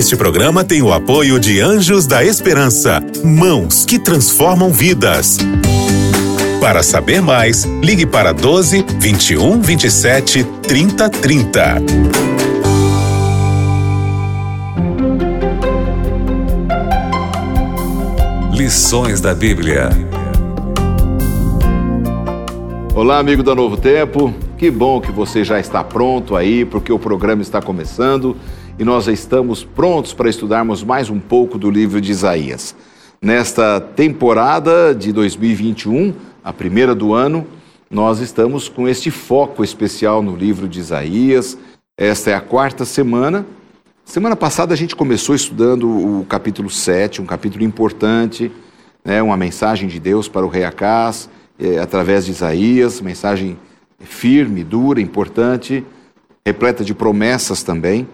Este programa tem o apoio de Anjos da Esperança, mãos que transformam vidas. Para saber mais, ligue para 12 21 27 30 30. Lições da Bíblia. Olá, amigo da Novo Tempo. Que bom que você já está pronto aí, porque o programa está começando e nós já estamos prontos para estudarmos mais um pouco do livro de Isaías. Nesta temporada de 2021, a primeira do ano, nós estamos com este foco especial no livro de Isaías. Esta é a quarta semana. Semana passada a gente começou estudando o capítulo 7, um capítulo importante, né, uma mensagem de Deus para o rei Acás, é, através de Isaías, mensagem firme, dura, importante, repleta de promessas também.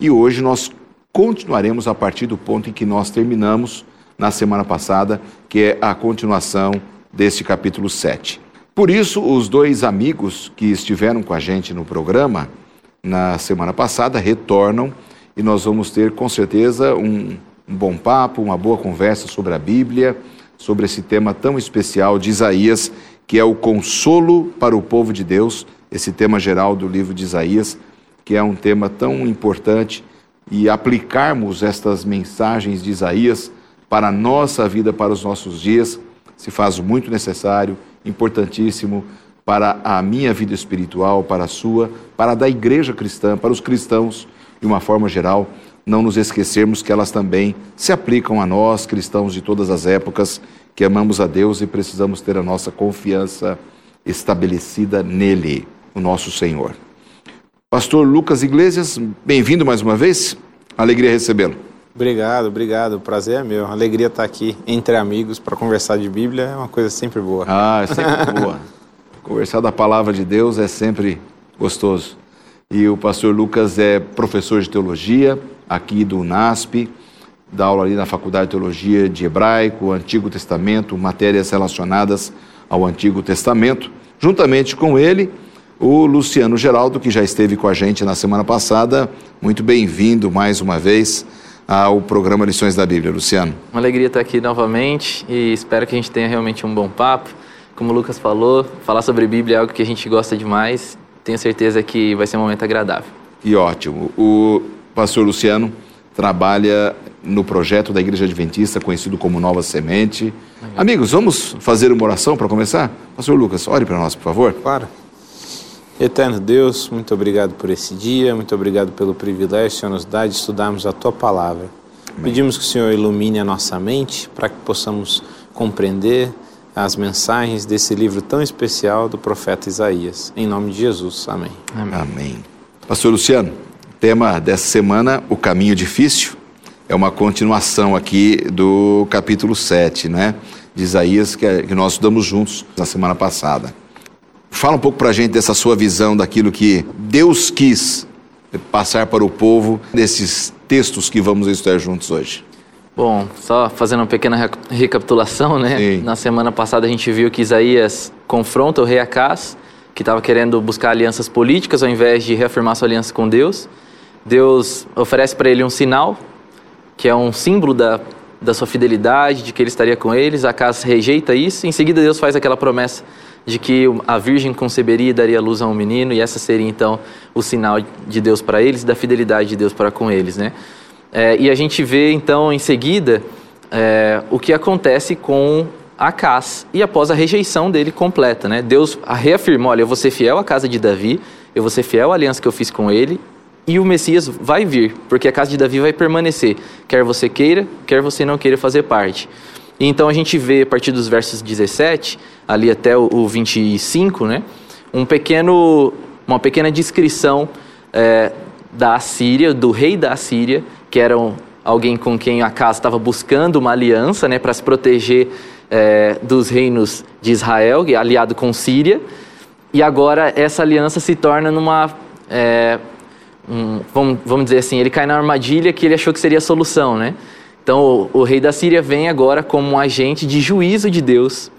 E hoje nós continuaremos a partir do ponto em que nós terminamos na semana passada, que é a continuação deste capítulo 7. Por isso, os dois amigos que estiveram com a gente no programa na semana passada retornam e nós vamos ter com certeza um, um bom papo, uma boa conversa sobre a Bíblia, sobre esse tema tão especial de Isaías que é o consolo para o povo de Deus, esse tema geral do livro de Isaías, que é um tema tão importante, e aplicarmos estas mensagens de Isaías para a nossa vida, para os nossos dias, se faz muito necessário, importantíssimo para a minha vida espiritual, para a sua, para a da igreja cristã, para os cristãos, de uma forma geral, não nos esquecermos que elas também se aplicam a nós, cristãos de todas as épocas, que amamos a Deus e precisamos ter a nossa confiança estabelecida nele, o nosso Senhor. Pastor Lucas Iglesias, bem-vindo mais uma vez. Alegria recebê-lo. Obrigado, obrigado. O prazer é meu. Alegria estar aqui entre amigos para conversar de Bíblia é uma coisa sempre boa. Ah, é sempre boa. Conversar da palavra de Deus é sempre gostoso. E o pastor Lucas é professor de teologia aqui do NASP, dá aula ali na Faculdade de Teologia de Hebraico, Antigo Testamento, matérias relacionadas ao Antigo Testamento. Juntamente com ele, o Luciano Geraldo, que já esteve com a gente na semana passada. Muito bem-vindo mais uma vez ao programa Lições da Bíblia, Luciano. Uma alegria estar aqui novamente e espero que a gente tenha realmente um bom papo. Como o Lucas falou, falar sobre Bíblia é algo que a gente gosta demais. Tenho certeza que vai ser um momento agradável. E ótimo. O pastor Luciano trabalha no projeto da Igreja Adventista, conhecido como Nova Semente. Amigos, vamos fazer uma oração para começar? Pastor Lucas, ore para nós, por favor. Claro. Eterno Deus, muito obrigado por esse dia, muito obrigado pelo privilégio que o Senhor nos dá de estudarmos a Tua Palavra. Amém. Pedimos que o Senhor ilumine a nossa mente para que possamos compreender as mensagens desse livro tão especial do profeta Isaías. Em nome de Jesus. Amém. Amém. Amém. Pastor Luciano, tema dessa semana, o caminho difícil é uma continuação aqui do capítulo 7, né? De Isaías, que, é, que nós estudamos juntos na semana passada. Fala um pouco para a gente dessa sua visão daquilo que Deus quis passar para o povo nesses textos que vamos estudar juntos hoje. Bom, só fazendo uma pequena recapitulação, né? Sim. Na semana passada a gente viu que Isaías confronta o rei Acás, que estava querendo buscar alianças políticas ao invés de reafirmar sua aliança com Deus. Deus oferece para ele um sinal, que é um símbolo da, da sua fidelidade, de que ele estaria com eles. Acas rejeita isso. Em seguida, Deus faz aquela promessa de que a virgem conceberia e daria luz a um menino, e essa seria então o sinal de Deus para eles da fidelidade de Deus para com eles, né? É, e a gente vê então em seguida é, o que acontece com Acas e após a rejeição dele completa, né? Deus reafirmou: olha, eu vou ser fiel à casa de Davi, eu vou ser fiel à aliança que eu fiz com ele e o Messias vai vir, porque a casa de Davi vai permanecer, quer você queira, quer você não queira fazer parte. E então a gente vê a partir dos versos 17 ali até o, 25, né, um pequeno, uma pequena descrição é, da Assíria, do rei da Assíria, que era um, alguém com quem a casa estava buscando uma aliança, né, para se proteger é, dos reinos de Israel, aliado com Síria. E agora essa aliança se torna numa é, um, vamos, vamos dizer assim, ele cai na armadilha que ele achou que seria a solução, né? Então o, o rei da Síria vem agora como um agente de juízo de Deus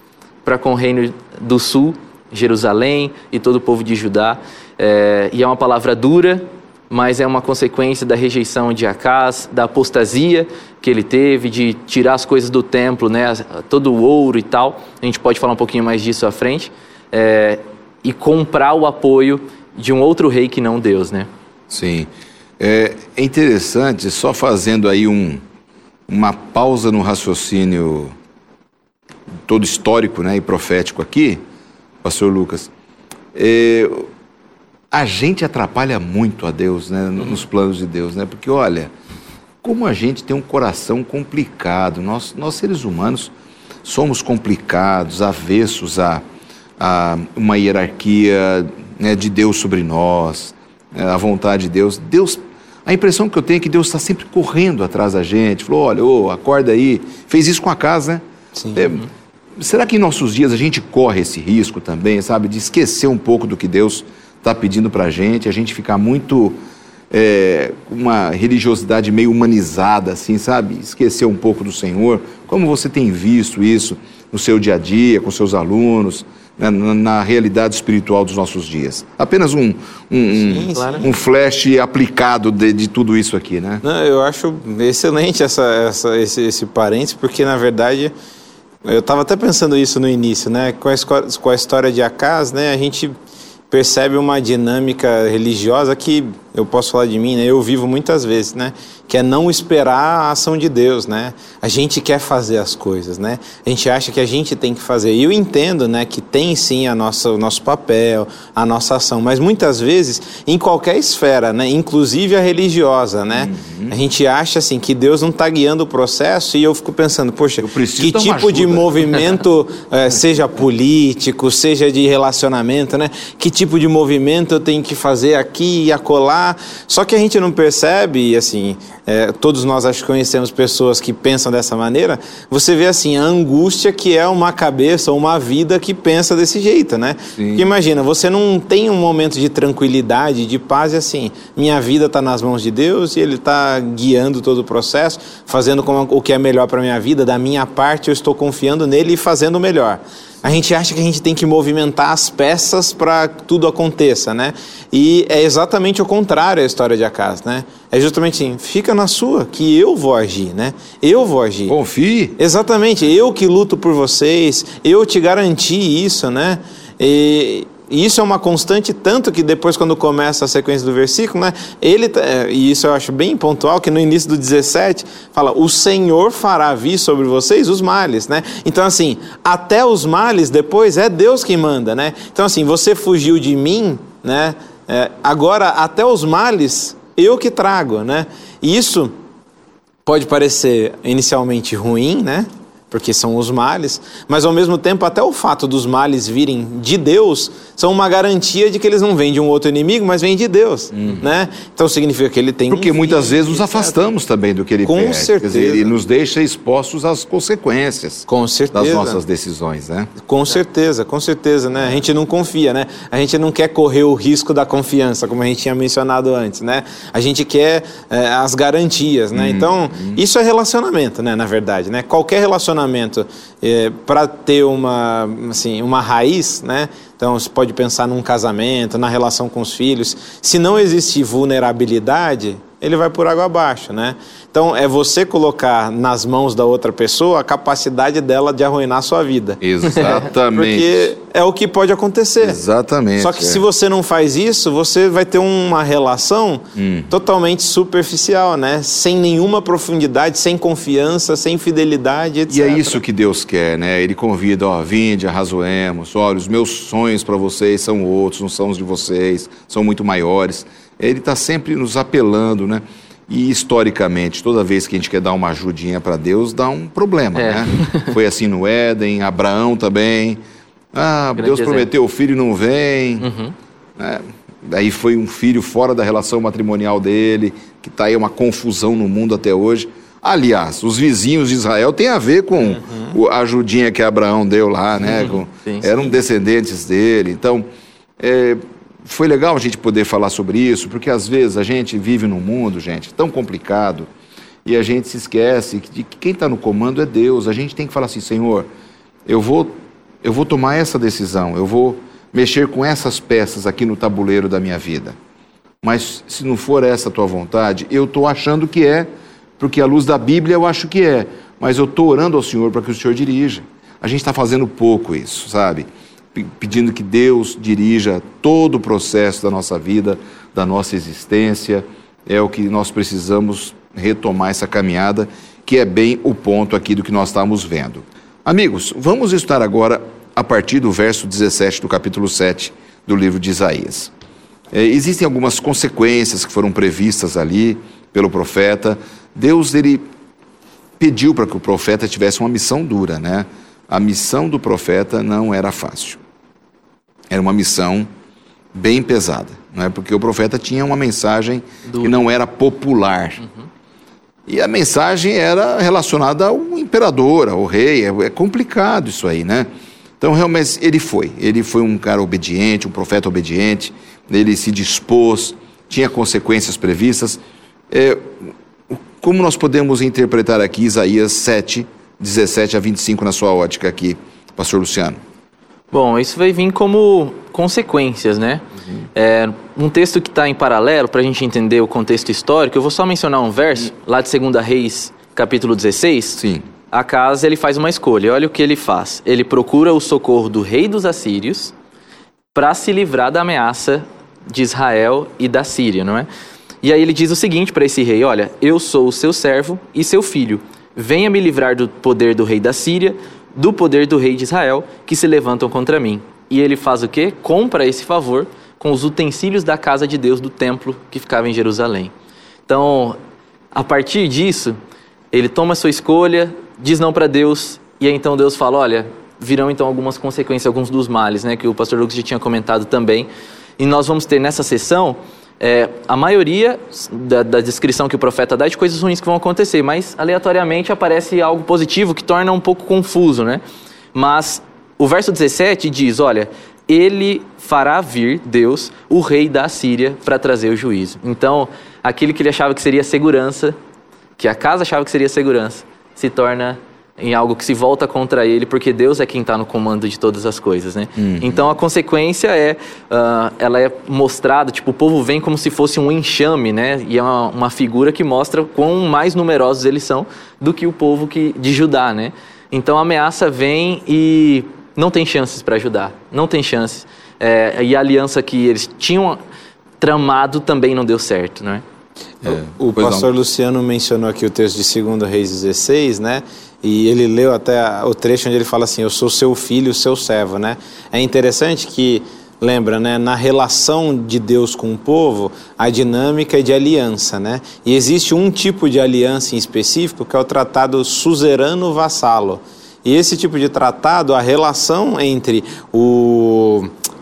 para com o reino do sul, Jerusalém e todo o povo de Judá. É, e é uma palavra dura, mas é uma consequência da rejeição de Acás, da apostasia que ele teve, de tirar as coisas do templo, né, todo o ouro e tal. A gente pode falar um pouquinho mais disso à frente. É, e comprar o apoio de um outro rei que não Deus, né? Sim. É, é interessante, só fazendo aí um, uma pausa no raciocínio todo histórico né, e profético aqui, pastor Lucas, é, a gente atrapalha muito a Deus, né, nos planos de Deus, né? Porque olha, como a gente tem um coração complicado, nós, nós seres humanos somos complicados, avessos a, a uma hierarquia né, de Deus sobre nós, né, a vontade de Deus. Deus, a impressão que eu tenho é que Deus está sempre correndo atrás da gente. Falou, olha, oh, acorda aí. Fez isso com a casa, né? Sim. É, será que em nossos dias a gente corre esse risco também, sabe, de esquecer um pouco do que Deus está pedindo para a gente, a gente ficar muito é, uma religiosidade meio humanizada, assim, sabe? Esquecer um pouco do Senhor. Como você tem visto isso no seu dia a dia, com seus alunos, na, na, realidade espiritual dos nossos dias? Apenas um, um, Sim, um, claro. um flash aplicado de, de, tudo isso aqui, né? Não, eu acho excelente essa, essa, esse, esse parênteses, porque na verdade. Eu estava até pensando isso no início, né? Com a, com a história de Acas, né? A gente percebe uma dinâmica religiosa que eu posso falar de mim, né? Eu vivo muitas vezes, né? Que é não esperar a ação de Deus, né? A gente quer fazer as coisas, né? A gente acha que a gente tem que fazer. E eu entendo, né? Que tem sim a nossa, o nosso papel, a nossa ação, mas muitas vezes em qualquer esfera, né? Inclusive a religiosa, né? Uhum. A gente acha assim que Deus não está guiando o processo e eu fico pensando, poxa, que tipo de movimento, é, seja político, seja de relacionamento, né? Que tipo de movimento eu tenho que fazer aqui e acolá só que a gente não percebe, assim, é, todos nós acho que conhecemos pessoas que pensam dessa maneira, você vê assim, a angústia que é uma cabeça, uma vida que pensa desse jeito, né? Sim. Porque imagina, você não tem um momento de tranquilidade, de paz, e assim, minha vida está nas mãos de Deus e Ele está guiando todo o processo, fazendo o que é melhor para minha vida, da minha parte eu estou confiando nele e fazendo o melhor a gente acha que a gente tem que movimentar as peças para que tudo aconteça, né? E é exatamente o contrário a história de Acas, né? É justamente assim, fica na sua, que eu vou agir, né? Eu vou agir. Confie. Exatamente, eu que luto por vocês, eu te garanti isso, né? E, e isso é uma constante, tanto que depois, quando começa a sequência do versículo, né, ele, tá, é, e isso eu acho bem pontual, que no início do 17, fala: O Senhor fará vir sobre vocês os males. Né? Então, assim, até os males depois é Deus quem manda. Né? Então, assim, você fugiu de mim, né? É, agora até os males eu que trago. Né? E isso pode parecer inicialmente ruim, né? Porque são os males, mas ao mesmo tempo até o fato dos males virem de Deus são uma garantia de que eles não vêm de um outro inimigo, mas vêm de Deus, uhum. né? Então significa que ele tem Porque um muitas vezes nos afastamos também do que ele Com pede. certeza. Dizer, ele nos deixa expostos às consequências com certeza. das nossas decisões, né? Com certeza, com certeza, né? A gente não confia, né? A gente não quer correr o risco da confiança, como a gente tinha mencionado antes, né? A gente quer é, as garantias, né? Uhum. Então, isso é relacionamento, né? Na verdade, né? Qualquer relacionamento relacionamento é, para ter uma, assim, uma raiz, né? Então, você pode pensar num casamento, na relação com os filhos. Se não existe vulnerabilidade, ele vai por água abaixo, né? Então, é você colocar nas mãos da outra pessoa a capacidade dela de arruinar a sua vida. Exatamente. Porque é o que pode acontecer. Exatamente. Só que é. se você não faz isso, você vai ter uma relação hum. totalmente superficial, né? Sem nenhuma profundidade, sem confiança, sem fidelidade, etc. E é isso que Deus quer, né? Ele convida, ó, vinde, arrazoemos, olha, os meus sonhos para vocês são outros, não são os de vocês, são muito maiores. Ele está sempre nos apelando, né? E historicamente, toda vez que a gente quer dar uma ajudinha para Deus, dá um problema, é. né? Foi assim no Éden, Abraão também. Ah, Grande Deus exemplo. prometeu o filho e não vem. Uhum. É, daí foi um filho fora da relação matrimonial dele, que está aí uma confusão no mundo até hoje. Aliás, os vizinhos de Israel têm a ver com uhum. a ajudinha que Abraão deu lá, né? Uhum. Sim, eram sim. descendentes dele. Então, é, foi legal a gente poder falar sobre isso, porque às vezes a gente vive num mundo, gente, tão complicado, e a gente se esquece de que quem está no comando é Deus. A gente tem que falar assim, Senhor, eu vou, eu vou tomar essa decisão, eu vou mexer com essas peças aqui no tabuleiro da minha vida. mas se não for essa a tua vontade, eu estou achando que é, porque à luz da Bíblia eu acho que é, mas eu estou orando ao Senhor para que o Senhor dirija. A gente está fazendo pouco isso, sabe? Pedindo que Deus dirija todo o processo da nossa vida, da nossa existência. É o que nós precisamos retomar essa caminhada, que é bem o ponto aqui do que nós estamos vendo. Amigos, vamos estudar agora a partir do verso 17 do capítulo 7 do livro de Isaías. É, existem algumas consequências que foram previstas ali pelo profeta. Deus ele pediu para que o profeta tivesse uma missão dura, né? A missão do profeta não era fácil. Era uma missão bem pesada, não é? Porque o profeta tinha uma mensagem que não era popular. Uhum. E a mensagem era relacionada ao imperador, ao rei. É, é complicado isso aí, né? Então, realmente, ele foi. Ele foi um cara obediente, um profeta obediente. Ele se dispôs, tinha consequências previstas. É, como nós podemos interpretar aqui Isaías 7, 17 a 25 na sua ótica aqui, pastor Luciano? Bom, isso vai vir como consequências, né? Uhum. É, um texto que está em paralelo, para a gente entender o contexto histórico, eu vou só mencionar um verso, lá de 2 Reis, capítulo 16. Sim. Acas ele faz uma escolha. Olha o que ele faz. Ele procura o socorro do rei dos assírios para se livrar da ameaça de Israel e da Síria, não é? E aí ele diz o seguinte para esse rei: Olha, eu sou o seu servo e seu filho. Venha me livrar do poder do rei da Síria, do poder do rei de Israel, que se levantam contra mim. E ele faz o quê? Compra esse favor com os utensílios da casa de Deus do templo que ficava em Jerusalém. Então, a partir disso, ele toma a sua escolha, diz não para Deus, e aí então Deus fala: olha, virão então algumas consequências, alguns dos males, né, que o pastor Lucas já tinha comentado também. E nós vamos ter nessa sessão é, a maioria da, da, descrição que o profeta dá é de coisas ruins que vão acontecer, mas aleatoriamente aparece algo positivo que torna um pouco confuso, né? Mas o verso 17 diz: olha, ele fará vir, Deus, o rei da Síria para trazer o juízo. Então, aquilo que ele achava que seria segurança, que a casa achava que seria segurança, se torna em algo que se volta contra ele, porque Deus é quem está no comando de todas as coisas, né? Uhum. Então a consequência é, uh, ela é mostrada, tipo, o povo vem como se fosse um enxame, né? E é uma, uma, figura que mostra quão mais numerosos eles são do que o povo que, de Judá, né? Então a ameaça vem e não tem chances para ajudar, não tem chances. É, e a aliança que eles tinham tramado também não deu certo, não é? É, o pastor não. Luciano mencionou aqui o texto de 2 Reis 16, né? E ele leu até o trecho onde ele fala assim: Eu sou seu filho, seu servo, né? É interessante que, lembra, né? Na relação de Deus com o povo, a dinâmica é de aliança, né? E existe um tipo de aliança em específico que é o tratado suzerano-vassalo. E esse tipo de tratado, a relação entre o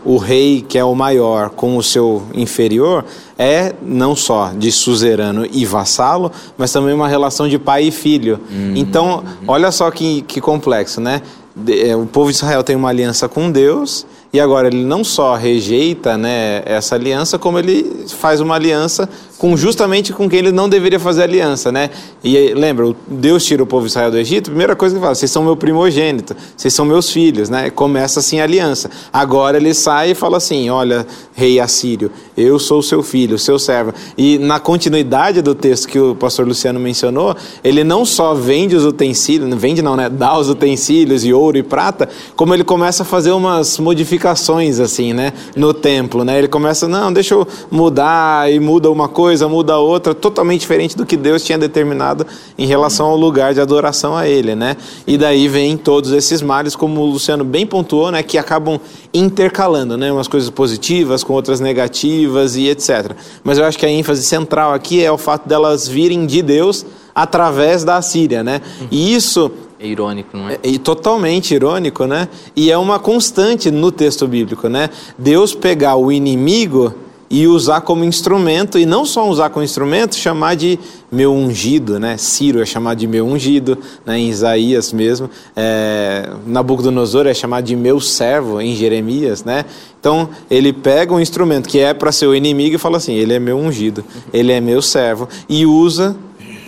o rei, que é o maior, com o seu inferior, é não só de suzerano e vassalo, mas também uma relação de pai e filho. Uhum. Então, olha só que, que complexo, né? É, o povo de Israel tem uma aliança com Deus e agora ele não só rejeita né, essa aliança, como ele faz uma aliança com justamente com quem ele não deveria fazer aliança, né? E lembra, Deus tira o povo de Israel do Egito, primeira coisa que ele fala, vocês são meu primogênito, vocês são meus filhos, né? Começa assim a aliança. Agora ele sai e fala assim, olha, rei assírio, eu sou seu filho, seu servo. E na continuidade do texto que o pastor Luciano mencionou, ele não só vende os utensílios, vende não, né? Dá os utensílios e ouro e prata, como ele começa a fazer umas modificações assim, né? No templo, né? Ele começa, não, deixa eu mudar e muda uma coisa coisa, muda outra, totalmente diferente do que Deus tinha determinado em relação ao lugar de adoração a Ele, né? E daí vem todos esses males, como o Luciano bem pontuou, né? Que acabam intercalando, né? Umas coisas positivas com outras negativas e etc. Mas eu acho que a ênfase central aqui é o fato delas virem de Deus através da Síria, né? E isso é irônico, não é? E totalmente irônico, né? E é uma constante no texto bíblico, né? Deus pegar o inimigo e usar como instrumento, e não só usar como instrumento, chamar de meu ungido, né? Ciro é chamado de meu ungido, né? em Isaías mesmo. É, Nabucodonosor é chamado de meu servo, em Jeremias, né? Então, ele pega um instrumento que é para ser o inimigo e fala assim, ele é meu ungido, ele é meu servo, e usa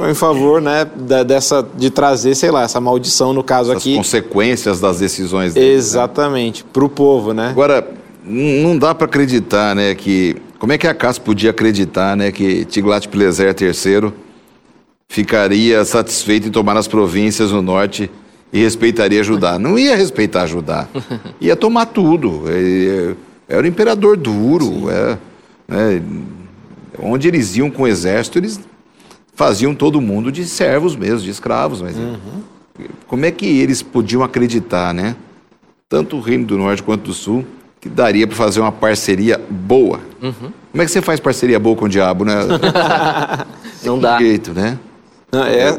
em favor né, dessa, de trazer, sei lá, essa maldição, no caso Essas aqui. consequências das decisões dele. Né? Exatamente, né? para o povo, né? Agora, não dá para acreditar, né, que como é que a Acas podia acreditar né, que Tiglat-Pileser III ficaria satisfeito em tomar as províncias no norte e respeitaria Judá? Não ia respeitar Judá, ia tomar tudo. Era o imperador duro. É, é, onde eles iam com o exército, eles faziam todo mundo de servos mesmo, de escravos. Mas uhum. como é que eles podiam acreditar, né? Tanto o Reino do Norte quanto do Sul, que daria para fazer uma parceria boa. Uhum. Como é que você faz parceria boa com o diabo, né? Não dá. jeito, né? Não, é,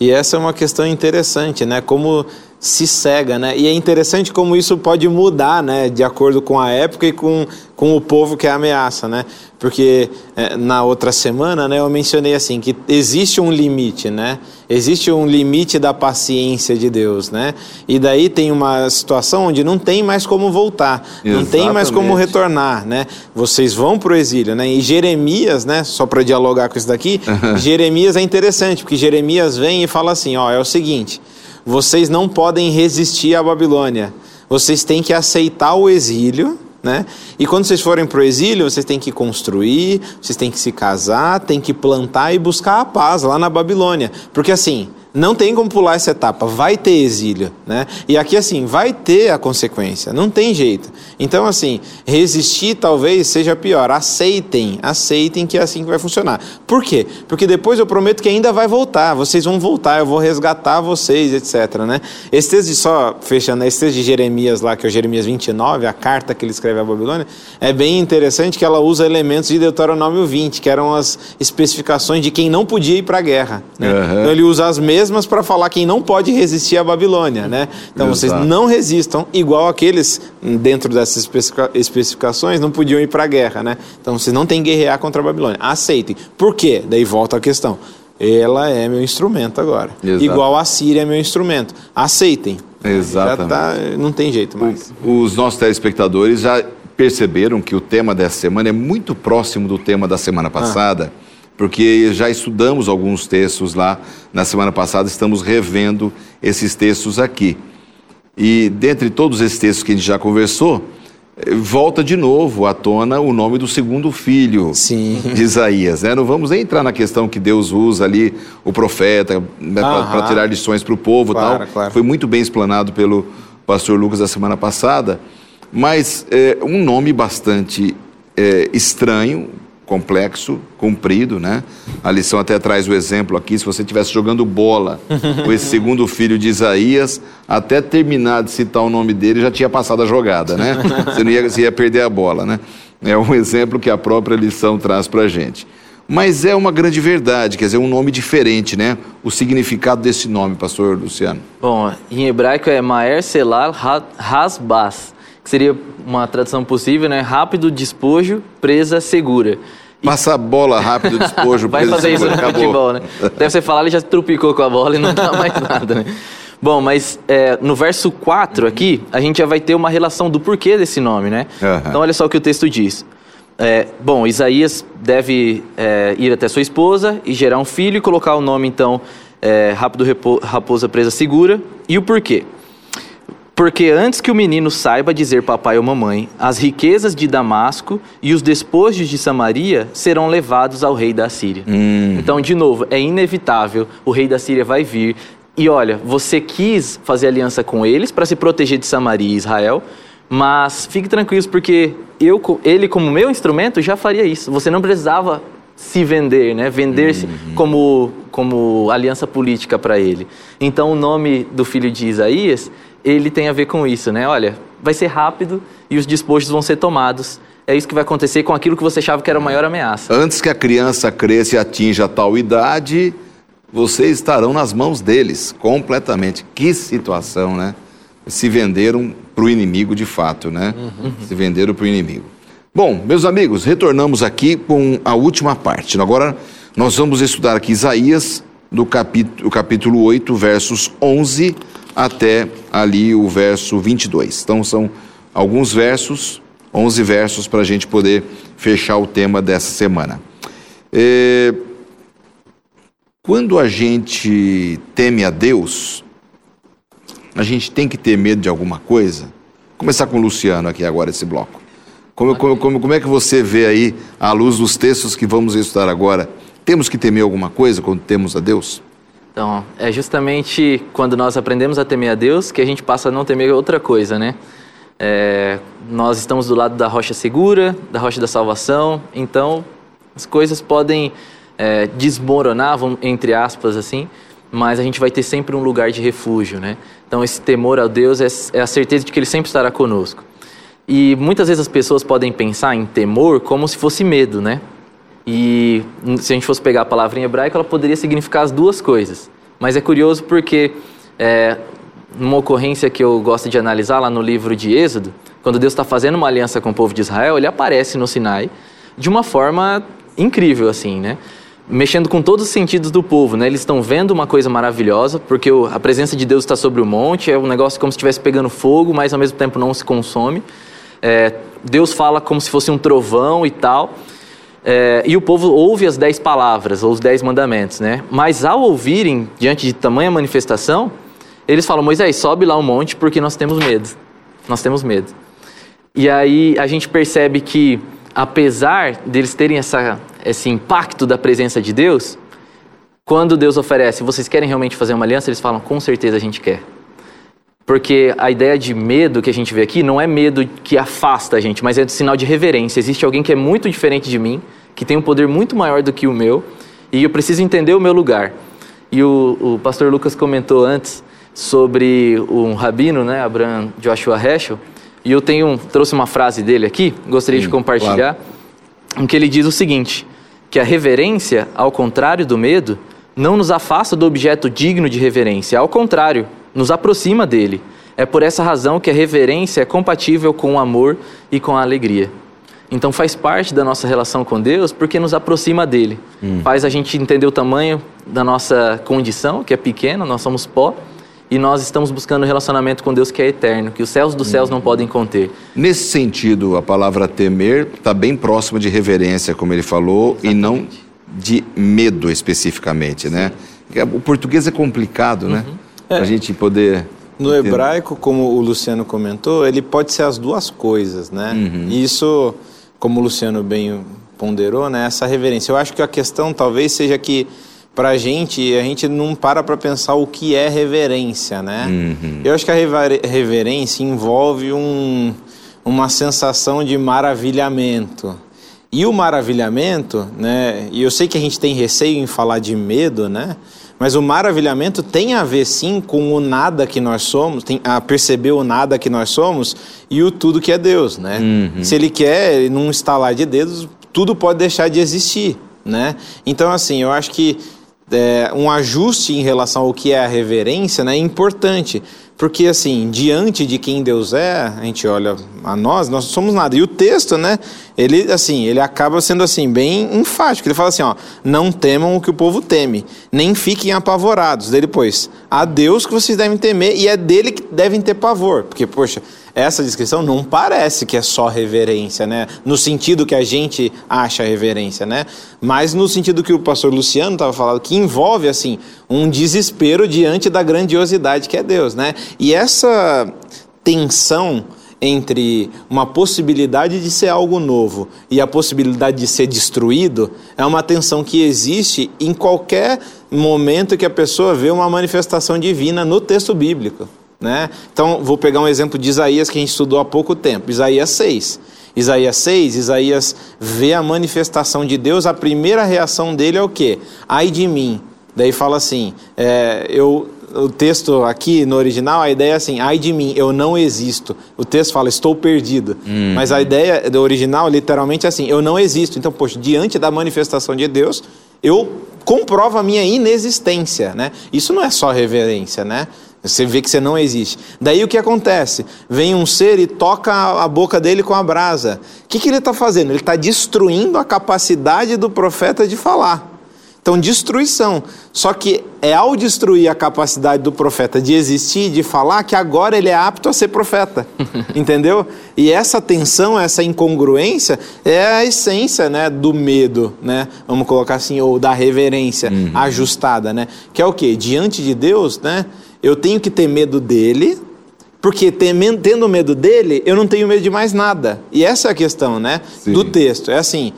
e essa é uma questão interessante, né? Como se cega, né? E é interessante como isso pode mudar, né? De acordo com a época e com, com o povo que é ameaça, né? Porque é, na outra semana, né? Eu mencionei assim que existe um limite, né? Existe um limite da paciência de Deus, né? E daí tem uma situação onde não tem mais como voltar, Exatamente. não tem mais como retornar, né? Vocês vão para o exílio, né? E Jeremias, né? Só para dialogar com isso daqui, Jeremias é interessante porque Jeremias vem e fala assim, ó, é o seguinte vocês não podem resistir à Babilônia. Vocês têm que aceitar o exílio, né? E quando vocês forem para o exílio, vocês têm que construir, vocês têm que se casar, têm que plantar e buscar a paz lá na Babilônia. Porque assim, não tem como pular essa etapa, vai ter exílio, né? E aqui assim, vai ter a consequência, não tem jeito. Então assim, resistir talvez seja pior. Aceitem, aceitem que é assim que vai funcionar. Por quê? Porque depois eu prometo que ainda vai voltar, vocês vão voltar, eu vou resgatar vocês, etc, né? Esse texto de só fechando, esse texto de Jeremias lá, que é o Jeremias 29, a carta que ele escreve à Babilônia, é bem interessante que ela usa elementos de Deuteronômio 20, que eram as especificações de quem não podia ir para a guerra, né? Uhum. Então ele usa as mesmas mesmas para falar quem não pode resistir à Babilônia, né? Então Exato. vocês não resistam, igual aqueles dentro dessas especificações não podiam ir para a guerra, né? Então vocês não têm que guerrear contra a Babilônia. Aceitem. Por quê? Daí volta a questão. Ela é meu instrumento agora. Exato. Igual a Síria é meu instrumento. Aceitem. Exatamente. Tá, não tem jeito mais. Os nossos telespectadores já perceberam que o tema dessa semana é muito próximo do tema da semana passada. Ah porque já estudamos alguns textos lá na semana passada, estamos revendo esses textos aqui. E dentre todos esses textos que a gente já conversou, eh, volta de novo à tona o nome do segundo filho Sim. de Isaías. Né? Não vamos nem entrar na questão que Deus usa ali o profeta né, para tirar lições para o povo claro, tal. Claro. Foi muito bem explanado pelo pastor Lucas da semana passada, mas é, um nome bastante é, estranho, complexo, comprido, né? A lição até traz o exemplo aqui, se você estivesse jogando bola com esse segundo filho de Isaías, até terminar de citar o nome dele, já tinha passado a jogada, né? Você não ia, você ia perder a bola, né? É um exemplo que a própria lição traz para a gente. Mas é uma grande verdade, quer dizer, um nome diferente, né? O significado desse nome, pastor Luciano. Bom, em hebraico é Maer Selal Hasbas, seria uma tradução possível, né? Rápido despojo, presa segura. Passa a bola rápido, despojo. Vai fazer isso no acabou. futebol, né? Deve ser falar, ele já trupicou com a bola e não dá mais nada, né? Bom, mas é, no verso 4 aqui, a gente já vai ter uma relação do porquê desse nome, né? Uhum. Então, olha só o que o texto diz. É, bom, Isaías deve é, ir até sua esposa e gerar um filho e colocar o nome, então, é, Rápido Raposa Presa Segura. E o porquê? Porque antes que o menino saiba dizer papai ou mamãe, as riquezas de Damasco e os despojos de Samaria serão levados ao rei da Síria. Hum. Então, de novo, é inevitável, o rei da Síria vai vir. E olha, você quis fazer aliança com eles para se proteger de Samaria e Israel, mas fique tranquilos, porque eu, ele, como meu instrumento, já faria isso. Você não precisava se vender, né? Vender-se uhum. como, como aliança política para ele. Então, o nome do filho de Isaías ele tem a ver com isso, né? Olha, vai ser rápido e os despojos vão ser tomados. É isso que vai acontecer com aquilo que você achava que era a maior ameaça. Antes que a criança cresça e atinja tal idade, vocês estarão nas mãos deles, completamente. Que situação, né? Se venderam para o inimigo de fato, né? Uhum. Se venderam para o inimigo. Bom, meus amigos, retornamos aqui com a última parte. Agora nós vamos estudar aqui Isaías, do capítulo, capítulo 8, versos 11 até ali o verso 22. Então são alguns versos, 11 versos para a gente poder fechar o tema dessa semana. É... Quando a gente teme a Deus, a gente tem que ter medo de alguma coisa. Vou começar com o Luciano aqui agora esse bloco. Como, como, como, como é que você vê aí, à luz dos textos que vamos estudar agora, temos que temer alguma coisa quando temos a Deus? Então, é justamente quando nós aprendemos a temer a Deus que a gente passa a não temer outra coisa, né? É, nós estamos do lado da rocha segura, da rocha da salvação, então as coisas podem é, desmoronar, entre aspas, assim, mas a gente vai ter sempre um lugar de refúgio, né? Então, esse temor a Deus é, é a certeza de que Ele sempre estará conosco. E muitas vezes as pessoas podem pensar em temor como se fosse medo, né? E se a gente fosse pegar a palavra em hebraico, ela poderia significar as duas coisas. Mas é curioso porque, é, numa ocorrência que eu gosto de analisar lá no livro de Êxodo, quando Deus está fazendo uma aliança com o povo de Israel, ele aparece no Sinai de uma forma incrível, assim, né? Mexendo com todos os sentidos do povo, né? Eles estão vendo uma coisa maravilhosa, porque a presença de Deus está sobre o monte, é um negócio como se estivesse pegando fogo, mas ao mesmo tempo não se consome. É, Deus fala como se fosse um trovão e tal. É, e o povo ouve as dez palavras, ou os dez mandamentos, né? Mas ao ouvirem, diante de tamanha manifestação, eles falam: Moisés, sobe lá um monte porque nós temos medo. Nós temos medo. E aí a gente percebe que, apesar deles terem essa, esse impacto da presença de Deus, quando Deus oferece, vocês querem realmente fazer uma aliança? Eles falam: com certeza a gente quer. Porque a ideia de medo que a gente vê aqui não é medo que afasta a gente, mas é um sinal de reverência. Existe alguém que é muito diferente de mim, que tem um poder muito maior do que o meu, e eu preciso entender o meu lugar. E o, o pastor Lucas comentou antes sobre um rabino, né, Abraham Joshua Heschel, e eu tenho trouxe uma frase dele aqui, gostaria Sim, de compartilhar, claro. em que ele diz o seguinte: que a reverência, ao contrário do medo, não nos afasta do objeto digno de reverência, ao contrário, nos aproxima dele. É por essa razão que a reverência é compatível com o amor e com a alegria. Então faz parte da nossa relação com Deus porque nos aproxima dele. Hum. Faz a gente entender o tamanho da nossa condição, que é pequena, nós somos pó, e nós estamos buscando um relacionamento com Deus que é eterno, que os céus dos céus não podem conter. Nesse sentido, a palavra temer está bem próxima de reverência, como ele falou, Exatamente. e não de medo especificamente, né? Né? O português é complicado, né? uhum. Né? É. Para a gente poder. No hebraico, como o Luciano comentou, ele pode ser as duas coisas, né? Uhum. E isso, como o Luciano bem ponderou, né? Essa reverência. Eu acho que a questão talvez seja que para a gente, a gente não para para pensar o que é reverência, né? Uhum. Eu acho que a reverência envolve um, uma sensação de maravilhamento. E o maravilhamento, né? E eu sei que a gente tem receio em falar de medo, né? Mas o maravilhamento tem a ver sim com o nada que nós somos, tem a perceber o nada que nós somos e o tudo que é Deus, né? Uhum. Se ele quer, num estalar de dedos, tudo pode deixar de existir, né? Então, assim, eu acho que é, um ajuste em relação ao que é a reverência né, é importante. Porque, assim, diante de quem Deus é, a gente olha a nós, nós somos nada. E o texto, né, ele, assim, ele acaba sendo, assim, bem enfático. Ele fala assim, ó, não temam o que o povo teme, nem fiquem apavorados. Daí depois, a Deus que vocês devem temer e é dele que devem ter pavor. Porque, poxa, essa descrição não parece que é só reverência, né? No sentido que a gente acha reverência, né? Mas no sentido que o pastor Luciano estava falando, que envolve, assim, um desespero diante da grandiosidade que é Deus, né? E essa tensão entre uma possibilidade de ser algo novo e a possibilidade de ser destruído é uma tensão que existe em qualquer momento que a pessoa vê uma manifestação divina no texto bíblico. Né? Então, vou pegar um exemplo de Isaías que a gente estudou há pouco tempo, Isaías 6. Isaías 6, Isaías vê a manifestação de Deus, a primeira reação dele é o quê? Ai de mim. Daí fala assim, é, eu, o texto aqui no original, a ideia é assim, ai de mim, eu não existo. O texto fala, estou perdido. Uhum. Mas a ideia do original, literalmente, é assim, eu não existo. Então, poxa, diante da manifestação de Deus, eu comprovo a minha inexistência, né? Isso não é só reverência, né? Você vê que você não existe. Daí o que acontece? Vem um ser e toca a boca dele com a brasa. O que, que ele está fazendo? Ele está destruindo a capacidade do profeta de falar. Então, destruição. Só que é ao destruir a capacidade do profeta de existir, de falar, que agora ele é apto a ser profeta. Entendeu? E essa tensão, essa incongruência é a essência né, do medo, né? Vamos colocar assim, ou da reverência uhum. ajustada, né? Que é o quê? Diante de Deus, né? Eu tenho que ter medo dele, Porque temendo, tendo medo dele, eu não tenho medo de mais nada. E essa é a questão, né? Sim. Do texto. É assim,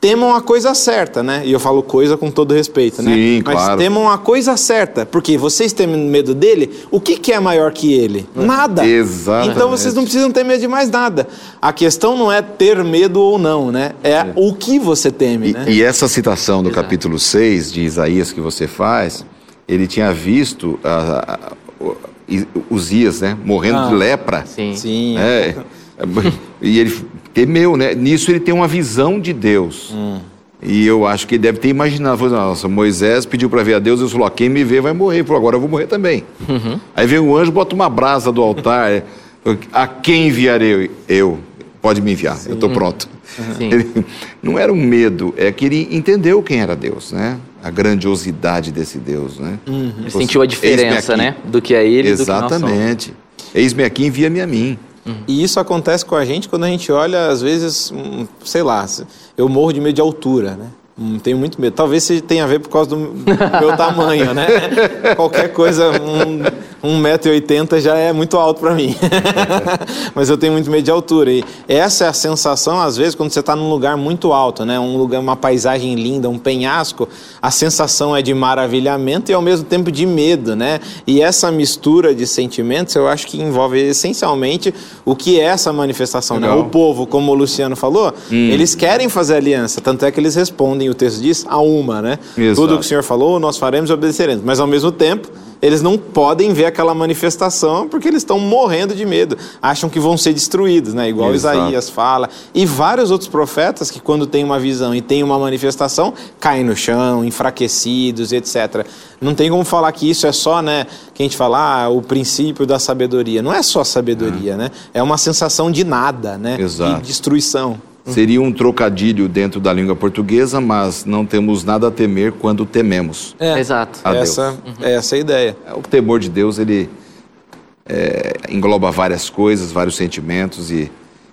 temam a coisa certa, né? E eu falo coisa com todo respeito, né? Sim, Mas claro. temam a coisa certa, porque vocês têm medo dele, o que, que é maior que ele? Nada. Exatamente. Então vocês não precisam ter medo de mais nada. A questão não é ter medo ou não, né? É, é. o que você teme, e, né? E essa citação do Exato. capítulo 6 de Isaías que você faz, ele tinha visto a, a, os Ias, né? Morrendo ah, de lepra. Sim. Sim. É, e ele temeu, né? Nisso ele tem uma visão de Deus. Hum. E eu acho que ele deve ter imaginado, falou, nossa, Moisés pediu para ver a Deus, e falou, quem me vê vai morrer. Ele falou, agora eu vou morrer também. Uhum. Aí vem o anjo, bota uma brasa do altar, a quem enviarei? Eu. Pode me enviar, Sim. eu estou pronto. Uhum. Ele, não era um medo, é que ele entendeu quem era Deus, né? A grandiosidade desse Deus, né? Uhum. Ele sentiu a diferença, né? Do que é ele Exatamente. Eis-me aqui, envia-me a mim. Uhum. E isso acontece com a gente quando a gente olha, às vezes, sei lá, eu morro de medo de altura, né? Hum, tenho muito medo. Talvez tenha a ver por causa do meu tamanho, né? Qualquer coisa, um, 1,80m já é muito alto para mim. Mas eu tenho muito medo de altura. E essa é a sensação, às vezes, quando você está num lugar muito alto, né? Um lugar, uma paisagem linda, um penhasco, a sensação é de maravilhamento e ao mesmo tempo de medo, né? E essa mistura de sentimentos, eu acho que envolve essencialmente o que é essa manifestação, né? O povo, como o Luciano falou, hum. eles querem fazer aliança, tanto é que eles respondem o texto diz, a uma, né? Exato. Tudo o que o Senhor falou, nós faremos e obedeceremos. Mas ao mesmo tempo, eles não podem ver aquela manifestação porque eles estão morrendo de medo, acham que vão ser destruídos, né? Igual Exato. Isaías fala. E vários outros profetas que, quando têm uma visão e têm uma manifestação, caem no chão, enfraquecidos, etc. Não tem como falar que isso é só, né? Que a gente fala, ah, o princípio da sabedoria. Não é só sabedoria, é. né? É uma sensação de nada, né? Exato. De destruição. Seria um trocadilho dentro da língua portuguesa, mas não temos nada a temer quando tememos. É, exato. Essa, uhum. essa é a ideia. O temor de Deus, ele é, engloba várias coisas, vários sentimentos e,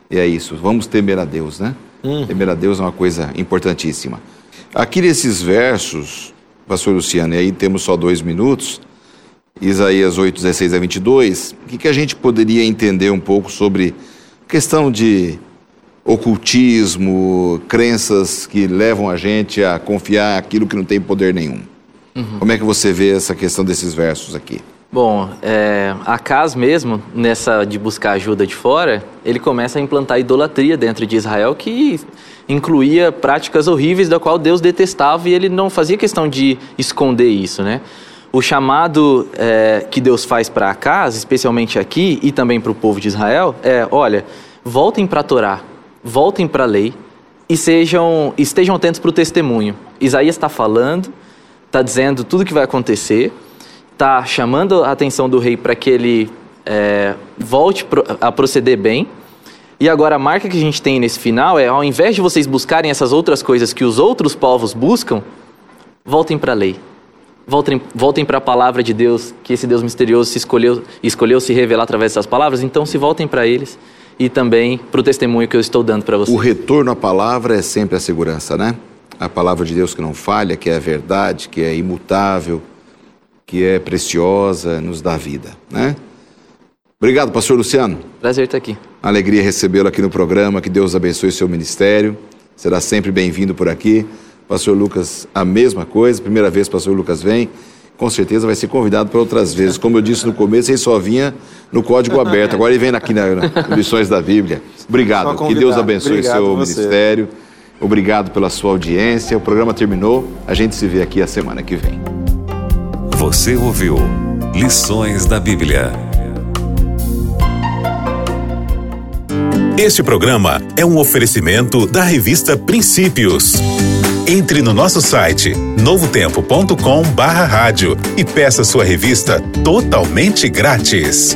e, é isso. Vamos temer a Deus, né? Uhum. Temer a Deus é uma coisa importantíssima. Aqui nesses versos, pastor Luciano, e aí temos só dois minutos, Isaías 8, 16 a 22, o que, que a gente poderia entender um pouco sobre questão de ocultismo, crenças que levam a gente a confiar aquilo que não tem poder nenhum. Uhum. Como é que você vê essa questão desses versos aqui? Bom, é, Acas mesmo, nessa de buscar ajuda de fora, ele começa a implantar idolatria dentro de Israel que incluía práticas horríveis da qual Deus detestava e ele não fazia questão de esconder isso, né? O chamado é, que Deus faz para Acas, especialmente aqui e também para o povo de Israel, é: olha, voltem para a Torá, voltem para a lei e sejam, estejam atentos para o testemunho. Isaías está falando, está dizendo tudo o que vai acontecer, está chamando a atenção do rei para que ele é, volte a proceder bem. E agora a marca que a gente tem nesse final é, ao invés de vocês buscarem essas outras coisas que os outros povos buscam, voltem para a lei. Voltem, voltem para a palavra de Deus, que esse Deus misterioso se escolheu, escolheu se revelar através dessas palavras, então se voltem para eles e também para o testemunho que eu estou dando para vocês. O retorno à palavra é sempre a segurança, né? A palavra de Deus que não falha, que é a verdade, que é imutável, que é preciosa, nos dá vida, né? Obrigado, pastor Luciano. Prazer estar aqui. Alegria recebê-lo aqui no programa, que Deus abençoe seu ministério. Será sempre bem-vindo por aqui. Pastor Lucas, a mesma coisa. Primeira vez que o pastor Lucas vem com certeza vai ser convidado para outras vezes. Como eu disse no começo, ele só vinha no código aberto. Agora ele vem aqui na, na Lições da Bíblia. Obrigado. Que Deus abençoe o seu ministério. Obrigado pela sua audiência. O programa terminou. A gente se vê aqui a semana que vem. Você ouviu Lições da Bíblia. Este programa é um oferecimento da revista Princípios. Entre no nosso site novotempo.com/rádio e peça sua revista totalmente grátis.